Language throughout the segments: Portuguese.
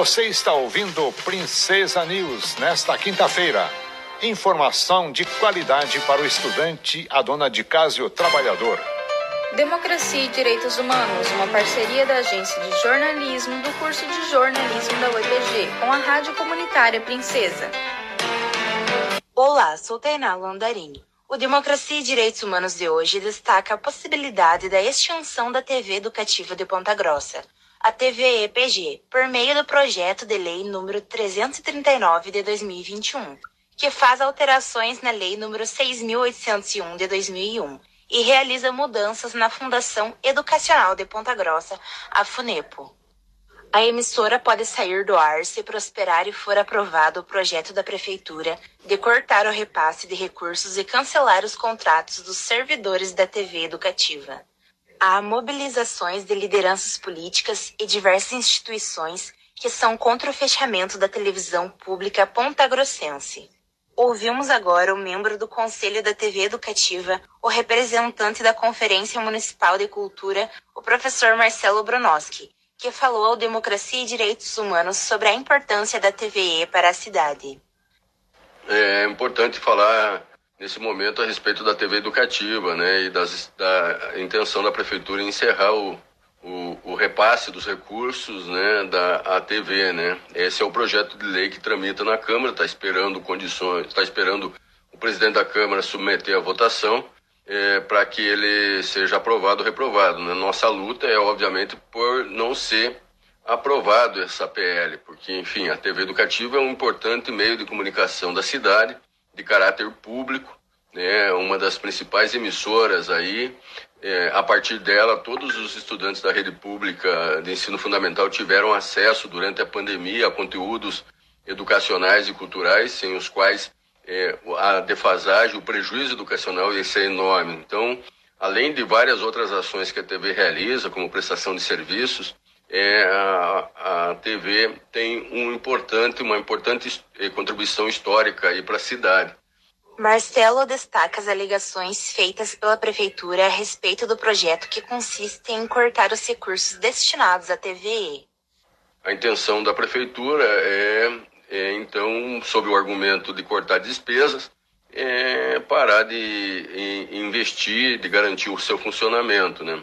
Você está ouvindo Princesa News nesta quinta-feira. Informação de qualidade para o estudante, a dona de casa e o trabalhador. Democracia e Direitos Humanos, uma parceria da Agência de Jornalismo do curso de jornalismo da UEPG com a Rádio Comunitária Princesa. Olá, sou Tainá Landarini. O Democracia e Direitos Humanos de hoje destaca a possibilidade da extinção da TV educativa de Ponta Grossa a TVE-PG, por meio do projeto de lei número 339 de 2021, que faz alterações na lei número 6801 de 2001 e realiza mudanças na Fundação Educacional de Ponta Grossa, a FUNEPO. A emissora pode sair do ar se prosperar e for aprovado o projeto da Prefeitura de cortar o repasse de recursos e cancelar os contratos dos servidores da TV educativa. Há mobilizações de lideranças políticas e diversas instituições que são contra o fechamento da televisão pública pontagrossense. Ouvimos agora o membro do Conselho da TV Educativa, o representante da Conferência Municipal de Cultura, o professor Marcelo Bronoski, que falou ao Democracia e Direitos Humanos sobre a importância da TVE para a cidade. É importante falar nesse momento a respeito da TV educativa, né, e das, da intenção da prefeitura em encerrar o, o, o, repasse dos recursos, né, da TV, né. Esse é o projeto de lei que tramita na Câmara, está esperando condições, está esperando o presidente da Câmara submeter a votação é, para que ele seja aprovado ou reprovado. Né? Nossa luta é, obviamente, por não ser aprovado essa PL, porque, enfim, a TV educativa é um importante meio de comunicação da cidade de caráter público, né, uma das principais emissoras aí. É, a partir dela, todos os estudantes da rede pública de ensino fundamental tiveram acesso durante a pandemia a conteúdos educacionais e culturais, sem os quais é, a defasagem, o prejuízo educacional ia ser enorme. Então, além de várias outras ações que a TV realiza, como prestação de serviços, é, a, a TV tem um importante, uma importante eh, contribuição histórica para a cidade. Marcelo destaca as alegações feitas pela prefeitura a respeito do projeto que consiste em cortar os recursos destinados à TVE. A intenção da prefeitura é, é então, sob o argumento de cortar despesas, é parar de investir, de garantir o seu funcionamento, né?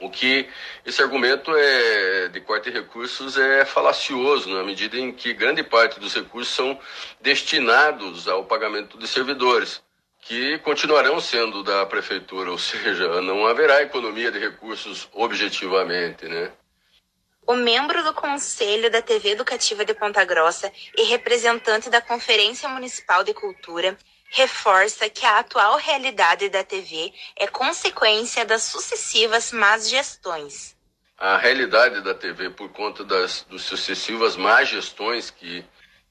O que esse argumento é, de corte de recursos é falacioso, na medida em que grande parte dos recursos são destinados ao pagamento de servidores, que continuarão sendo da prefeitura, ou seja, não haverá economia de recursos objetivamente, né? O membro do Conselho da TV Educativa de Ponta Grossa e representante da Conferência Municipal de Cultura reforça que a atual realidade da TV é consequência das sucessivas más gestões. A realidade da TV, por conta das, das sucessivas más gestões que,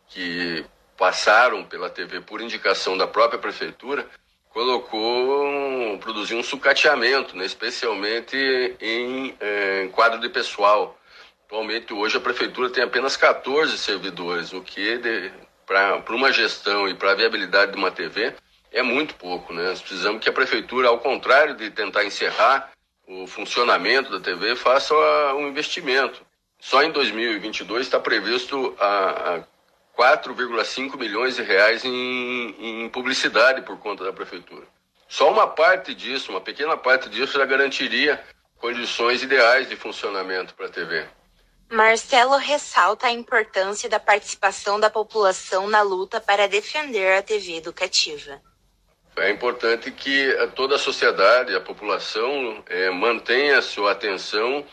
que passaram pela TV por indicação da própria prefeitura, colocou, produziu um sucateamento, né, especialmente em, em quadro de pessoal. Atualmente, hoje, a prefeitura tem apenas 14 servidores, o que de, para uma gestão e para a viabilidade de uma TV é muito pouco, né? Nós precisamos que a prefeitura, ao contrário de tentar encerrar o funcionamento da TV, faça um investimento. Só em 2022 está previsto a, a 4,5 milhões de reais em, em publicidade por conta da prefeitura. Só uma parte disso, uma pequena parte disso, já garantiria condições ideais de funcionamento para a TV. Marcelo ressalta a importância da participação da população na luta para defender a TV educativa. É importante que toda a sociedade, a população, é, mantenha sua atenção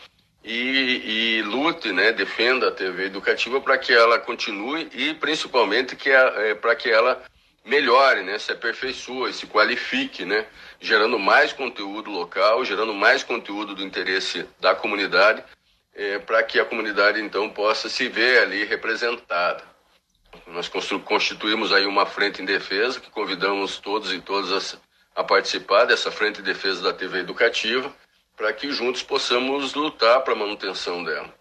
e, e, lute, né, defenda a TV educativa para que ela continue e principalmente que é, para que ela melhore, né, se aperfeiçoe, se qualifique, né, gerando mais conteúdo local, gerando mais conteúdo do interesse da comunidade é, para que a comunidade então possa se ver ali representada. Nós constituímos aí uma frente em defesa que convidamos todos e todas a, a participar dessa frente em defesa da TV educativa para que juntos possamos lutar para a manutenção dela.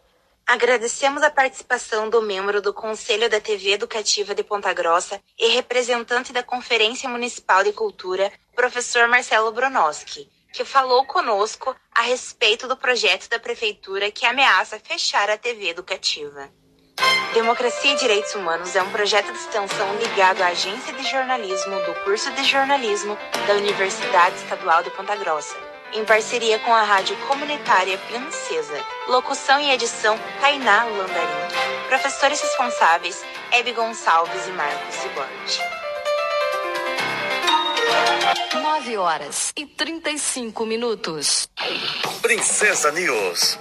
Agradecemos a participação do membro do Conselho da TV Educativa de Ponta Grossa e representante da Conferência Municipal de Cultura, professor Marcelo Bronoski que falou conosco a respeito do projeto da prefeitura que ameaça fechar a TV educativa. Democracia e Direitos Humanos é um projeto de extensão ligado à Agência de Jornalismo do curso de jornalismo da Universidade Estadual de Ponta Grossa, em parceria com a Rádio Comunitária Princesa. Locução e edição Tainá Landarim. Professores responsáveis Hebe Gonçalves e Marcos Zibordi. 9 horas e 35 minutos. Princesa News.